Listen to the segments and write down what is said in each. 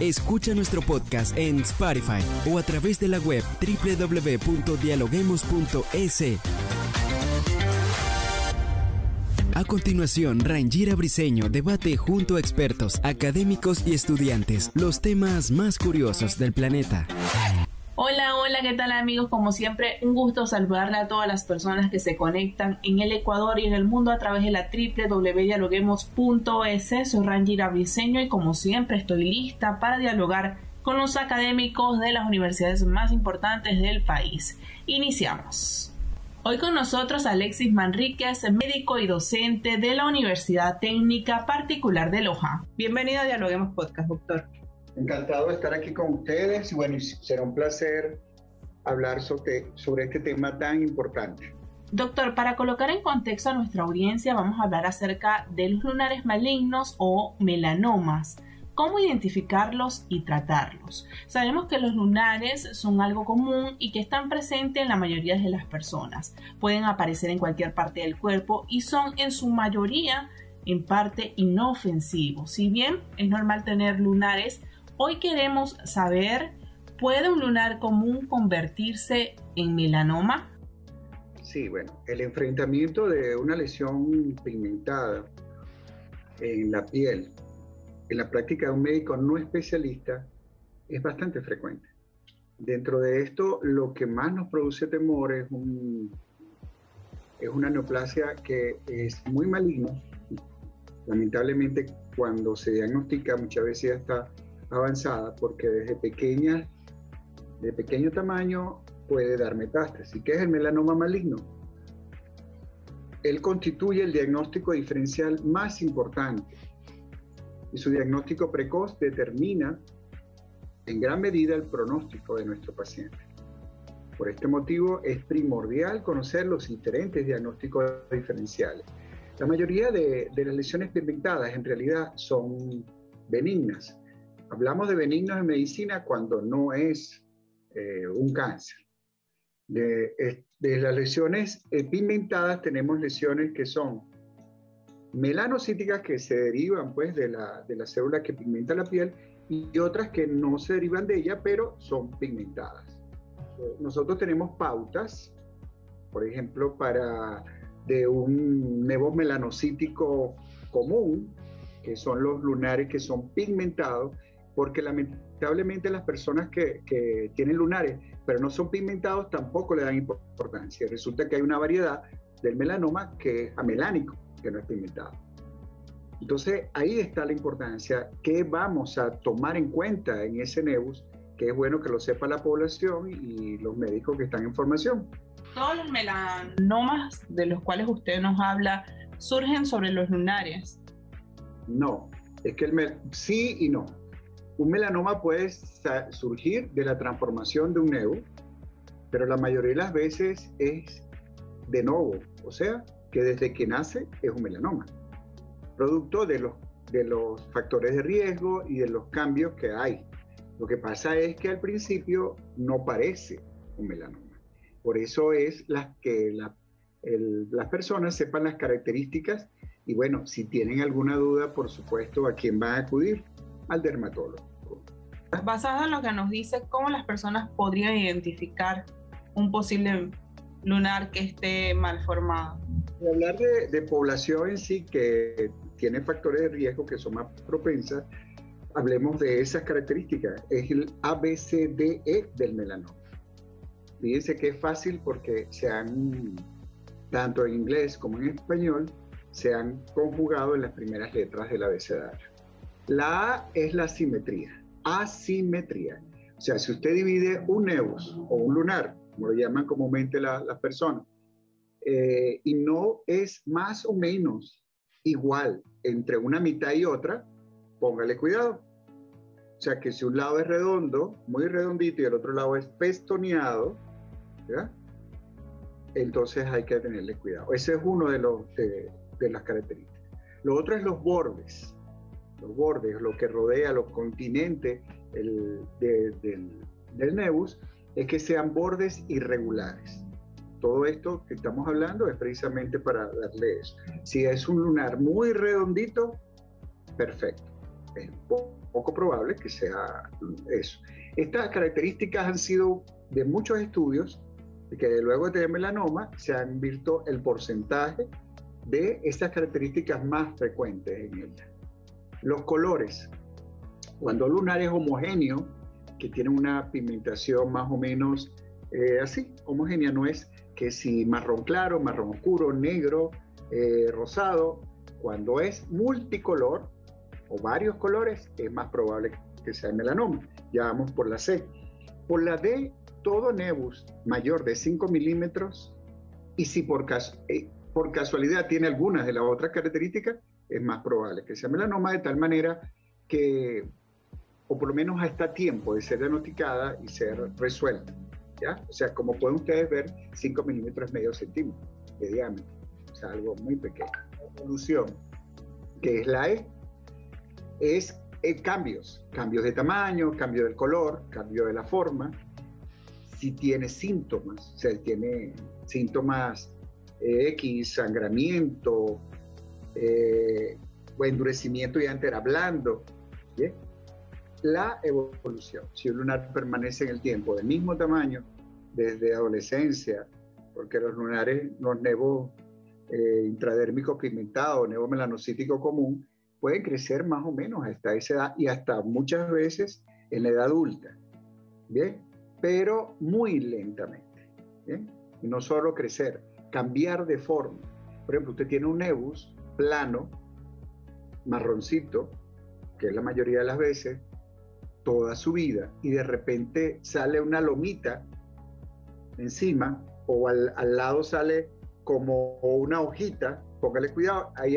Escucha nuestro podcast en Spotify o a través de la web www.dialoguemos.es. A continuación, Rangira Briseño debate junto a expertos, académicos y estudiantes los temas más curiosos del planeta. Hola, hola, ¿qué tal amigos? Como siempre, un gusto saludarle a todas las personas que se conectan en el Ecuador y en el mundo a través de la www.dialoguemos.es. Soy Rangira Briseño y como siempre estoy lista para dialogar con los académicos de las universidades más importantes del país. Iniciamos. Hoy con nosotros Alexis Manríquez, médico y docente de la Universidad Técnica Particular de Loja. Bienvenido a Dialoguemos Podcast, doctor. Encantado de estar aquí con ustedes y bueno, será un placer hablar sobre, sobre este tema tan importante. Doctor, para colocar en contexto a nuestra audiencia, vamos a hablar acerca de los lunares malignos o melanomas cómo identificarlos y tratarlos. Sabemos que los lunares son algo común y que están presentes en la mayoría de las personas. Pueden aparecer en cualquier parte del cuerpo y son en su mayoría en parte inofensivos. Si bien es normal tener lunares, hoy queremos saber, ¿puede un lunar común convertirse en melanoma? Sí, bueno, el enfrentamiento de una lesión pigmentada en la piel en la práctica de un médico no especialista es bastante frecuente. Dentro de esto, lo que más nos produce temor es, es una neoplasia que es muy maligna. Lamentablemente, cuando se diagnostica, muchas veces ya está avanzada, porque desde pequeña, de pequeño tamaño, puede dar metástasis. ¿Qué es el melanoma maligno? Él constituye el diagnóstico diferencial más importante y su diagnóstico precoz determina en gran medida el pronóstico de nuestro paciente. Por este motivo es primordial conocer los diferentes diagnósticos diferenciales. La mayoría de, las lesiones pigmentadas en realidad son benignas. Hablamos de benignos en medicina cuando no es eh, un cáncer. De, de, las lesiones pigmentadas tenemos lesiones que son melanocíticas que se derivan pues de la, de la célula que pigmenta la piel y otras que no se derivan de ella, pero son pigmentadas. Nosotros tenemos pautas, por ejemplo, para de un nevo melanocítico común, que son los lunares que son pigmentados, porque lamentablemente las personas que, que, tienen lunares pero no son pigmentados tampoco le dan importancia. Resulta que hay una variedad del melanoma que es amelánico, que no es pigmentado. Entonces ahí está la importancia que vamos a tomar en cuenta en ese nebus, que es bueno que lo sepa la población y los médicos que están en formación. Todos los melanomas de los cuales usted nos habla surgen sobre los lunares. No, es que el sí y no. Un melanoma puede surgir de la transformación de un nebus, pero la mayoría de las veces es de nuevo, o sea, que desde que nace es un melanoma, producto de los, de los factores de riesgo y de los cambios que hay. Lo que pasa es que al principio no parece un melanoma. Por eso es las que las personas sepan las características y bueno, si tienen alguna duda, por supuesto, ¿a quién van a acudir? Al dermatólogo. Basado en lo que nos dice, ¿cómo las personas podrían identificar un posible lunar que esté mal formado? Hablar de, población en sí que tiene factores de riesgo que son más propensas, hablemos de esas características. Es el ABCDE del melanoma. Fíjense que es fácil porque se han, tanto en inglés como en español, se han conjugado en las primeras letras del abecedario. La A es la simetría, asimetría. O sea, si usted divide un nebus o un lunar, como lo llaman comúnmente las personas, eh, y no es más o menos igual entre una mitad y otra, póngale cuidado. O sea que si un lado es redondo, muy redondito, y el otro lado es pestoneado, entonces hay que tenerle cuidado. Ese es uno de, los, de, las características. Lo otro es los bordes, los bordes, lo que rodea los continentes el, del, del nebus, es que sean bordes irregulares. Todo esto que estamos hablando es precisamente para darle eso. Si es un lunar muy redondito, perfecto. Es poco probable que sea eso. Estas características han sido de muchos estudios que luego de melanoma se han visto el porcentaje de estas características más frecuentes en ella. Los colores. Cuando el lunar es homogéneo, que tiene una pigmentación más o menos eh, así, homogénea, no es que si marrón claro, marrón oscuro, negro, eh, rosado, cuando es multicolor o varios colores, es más probable que sea melanoma. Ya vamos por la C. Por la D, todo nebus mayor de 5 milímetros y si por, eh, por casualidad tiene algunas de las otras características, es más probable que sea melanoma de tal manera que, o por lo menos hasta tiempo de ser diagnosticada y ser resuelta. ¿ya? O sea, como pueden ustedes ver, 5 milímetros medio centímetro de diámetro, o sea, algo muy pequeño. Evolución, que es la E, es eh, cambios, cambios de tamaño, cambio del color, cambio de la forma, si tiene síntomas, o sea, tiene síntomas eh, X, sangramiento, eh, o endurecimiento y antes era blando. La evolución, si un lunar permanece en el tiempo del mismo tamaño desde adolescencia, porque los lunares, los nevos eh, intradérmicos pigmentados, nevo melanocítico común, pueden crecer más o menos hasta esa edad y hasta muchas veces en la edad adulta. Bien, pero muy lentamente. Y no solo crecer, cambiar de forma. Por ejemplo, usted tiene un nebus plano, marroncito, que es la mayoría de las veces, toda su vida, y de repente sale una lomita encima, o al, lado sale como una hojita, póngale cuidado, ahí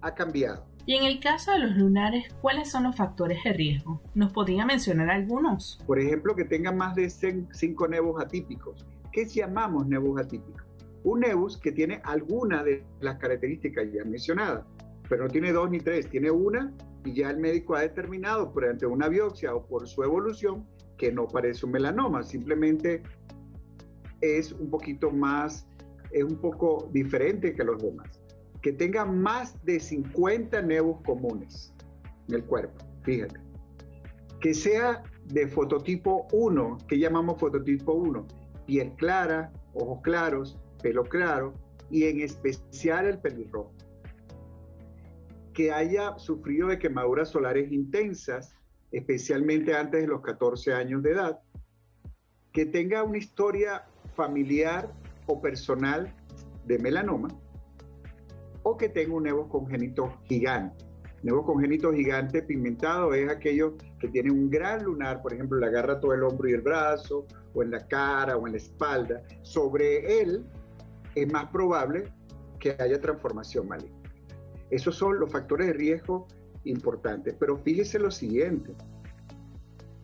ha cambiado. Y en el caso de los lunares, ¿cuáles son los factores de riesgo? ¿Nos podría mencionar algunos? Por ejemplo, que tengan más de 5 nebus atípicos. ¿Qué llamamos nebus atípicos? Un nebus que tiene alguna de las características ya mencionadas, pero no tiene dos ni tres, tiene una y ya el médico ha determinado por ante una biopsia o por su evolución que no parece un melanoma, simplemente es un poquito más, es un poco diferente que los demás que tenga más de 50 nebus comunes en el cuerpo, fíjate. Que sea de fototipo 1, que llamamos fototipo 1, piel clara, ojos claros, pelo claro y en especial el pelirrojo. Que haya sufrido de quemaduras solares intensas, especialmente antes de los 14 años de edad. Que tenga una historia familiar o personal de melanoma o que tenga un nevo congénito gigante. Nevo congénito gigante pigmentado es aquello que tiene un gran lunar, por ejemplo, le agarra todo el hombro y el brazo, o en la cara, o en la espalda. Sobre él es más probable que haya transformación maligna. Esos son los factores de riesgo importantes. Pero fíjese lo siguiente.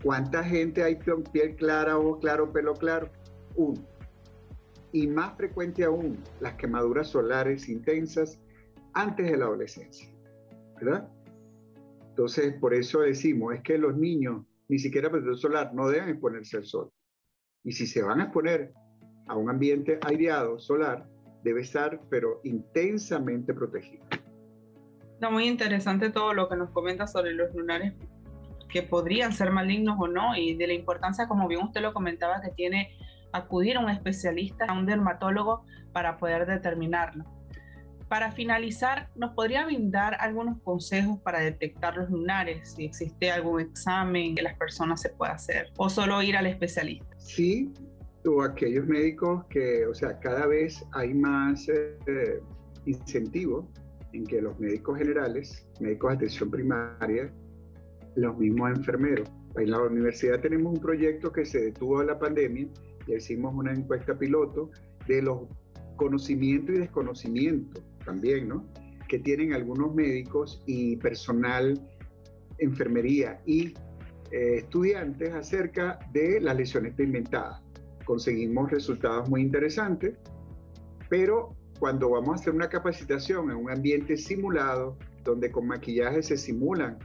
¿Cuánta gente hay piel clara, ojo claro, pelo claro? Uno. Y más frecuente aún, las quemaduras solares intensas antes de la adolescencia, ¿verdad? Entonces, por eso decimos, es que los niños, ni siquiera protector solar, no deben exponerse al sol. Y si se van a exponer a un ambiente aireado solar, debe estar, pero intensamente protegido. Está muy interesante todo lo que nos comenta sobre los lunares que podrían ser malignos o no, y de la importancia, como bien usted lo comentaba, que tiene acudir a un especialista, a un dermatólogo, para poder determinarlo. Para finalizar, ¿nos podría brindar algunos consejos para detectar los lunares? Si existe algún examen que las personas se pueda hacer o solo ir al especialista. Sí, o aquellos médicos que, o sea, cada vez hay más eh, incentivos en que los médicos generales, médicos de atención primaria, los mismos enfermeros. En la universidad tenemos un proyecto que se detuvo en la pandemia y hicimos una encuesta piloto de los conocimientos y desconocimientos también, ¿no? Que tienen algunos médicos y personal, enfermería y eh, estudiantes acerca de las lesiones pigmentadas. Conseguimos resultados muy interesantes Pero cuando vamos a hacer una capacitación en un ambiente simulado, donde con maquillaje se simulan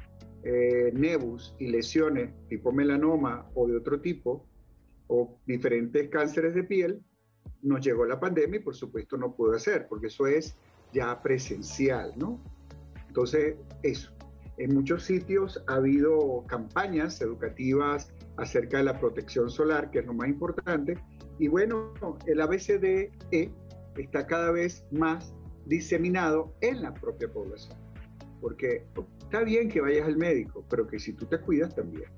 eh, nebus y lesiones tipo melanoma o de otro tipo, o diferentes cánceres de piel, nos llegó la pandemia y por supuesto no pudo hacer, porque eso es ya presencial, ¿no? Entonces, eso. En muchos sitios ha habido campañas educativas acerca de la protección solar, que es lo más importante. Y bueno, el ABCDE está cada vez más diseminado en la propia población. Porque está bien que vayas al médico, pero que si tú te cuidas también.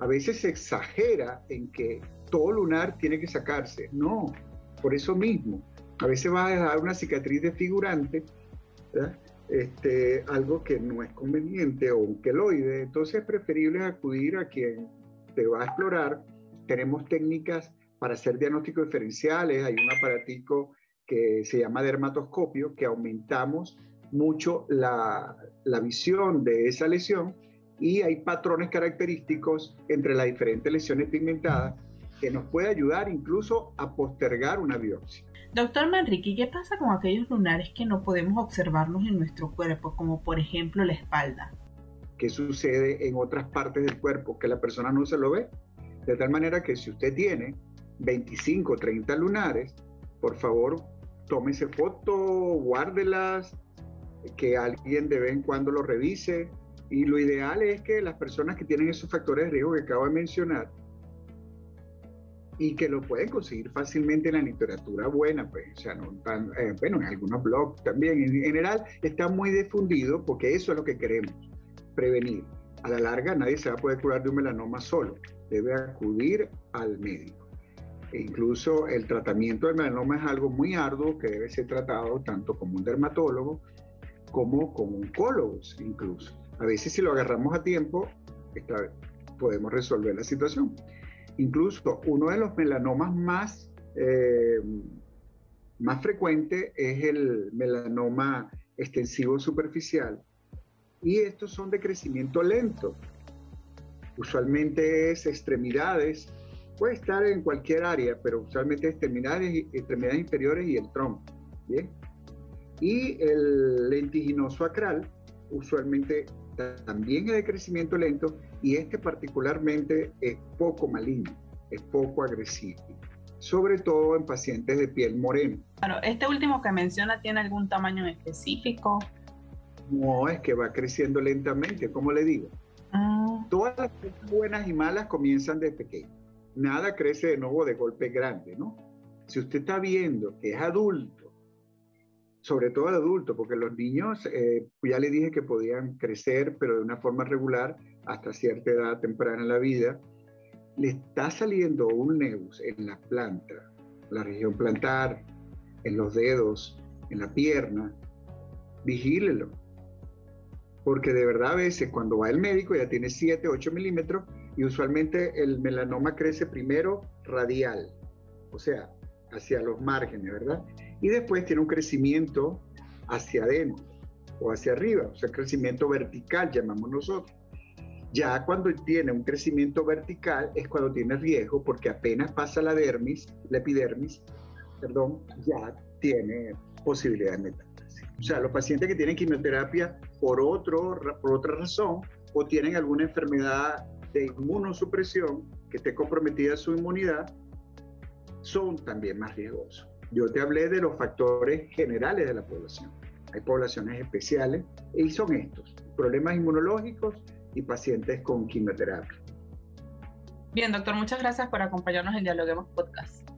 A veces se exagera en que todo lunar tiene que sacarse. No, por eso mismo. A veces vas a dejar una cicatriz desfigurante, Este, algo que no es conveniente o un queloide. Entonces es preferible acudir a quien te va a explorar. Tenemos técnicas para hacer diagnósticos diferenciales. Hay un aparatico que se llama dermatoscopio, que aumentamos mucho la, la visión de esa lesión y hay patrones característicos entre las diferentes lesiones pigmentadas que nos puede ayudar incluso a postergar una biopsia. Doctor Manrique, ¿qué pasa con aquellos lunares que no podemos observarlos en nuestro cuerpo, como por ejemplo la espalda? ¿Qué sucede en otras partes del cuerpo que la persona no se lo ve? De tal manera que si usted tiene 25, 30 lunares, por favor, tómese foto, guárdelas, que alguien de vez en cuando lo revise. Y lo ideal es que las personas que tienen esos factores de riesgo que acabo de mencionar y que lo pueden conseguir fácilmente en la literatura buena, pues, o sea, no tan, eh, bueno, en algunos blogs también. En general está muy difundido porque eso es lo que queremos, prevenir. A la larga nadie se va a poder curar de un melanoma solo, debe acudir al médico. E incluso el tratamiento del melanoma es algo muy arduo que debe ser tratado tanto como un dermatólogo como con oncólogos incluso. A veces si lo agarramos a tiempo, podemos resolver la situación. Incluso uno de los melanomas más, eh, más frecuentes es el melanoma extensivo superficial. Y estos son de crecimiento lento. Usualmente es extremidades Puede estar en cualquier área, pero usualmente extremidades, extremidades inferiores y el tronco. ¿bien? Y el lentiginoso acral, usualmente también es de crecimiento lento y este particularmente es poco maligno, es poco agresivo, sobre todo en pacientes de piel morena. Claro, este último que menciona tiene algún tamaño específico. No, es que va creciendo lentamente, como le digo. Ah. Todas las cosas buenas y malas comienzan de pequeño nada crece de nuevo de golpe grande, ¿no? Si usted está viendo que es adulto, sobre todo adulto, porque los niños, eh, ya le dije que podían crecer, pero de una forma regular hasta cierta edad temprana en la vida, le está saliendo un neus en la planta, la región plantar, en los dedos, en la pierna, vigílelo. Porque de verdad a veces cuando va el médico ya tiene 7, 8 milímetros y usualmente el melanoma crece primero radial, o sea, hacia los márgenes, ¿verdad? Y después tiene un crecimiento hacia adentro o hacia arriba, o sea, crecimiento vertical llamamos nosotros. Ya cuando tiene un crecimiento vertical es cuando tiene riesgo porque apenas pasa la dermis, la epidermis, perdón, ya tiene posibilidad de metástasis. O sea, los pacientes que tienen quimioterapia por, otro, por otra razón o tienen alguna enfermedad de inmunosupresión, que esté comprometida su inmunidad, son también más riesgosos. Yo te hablé de los factores generales de la población. Hay poblaciones especiales y son estos, problemas inmunológicos y pacientes con quimioterapia. Bien, doctor, muchas gracias por acompañarnos en Dialoguemos Podcast.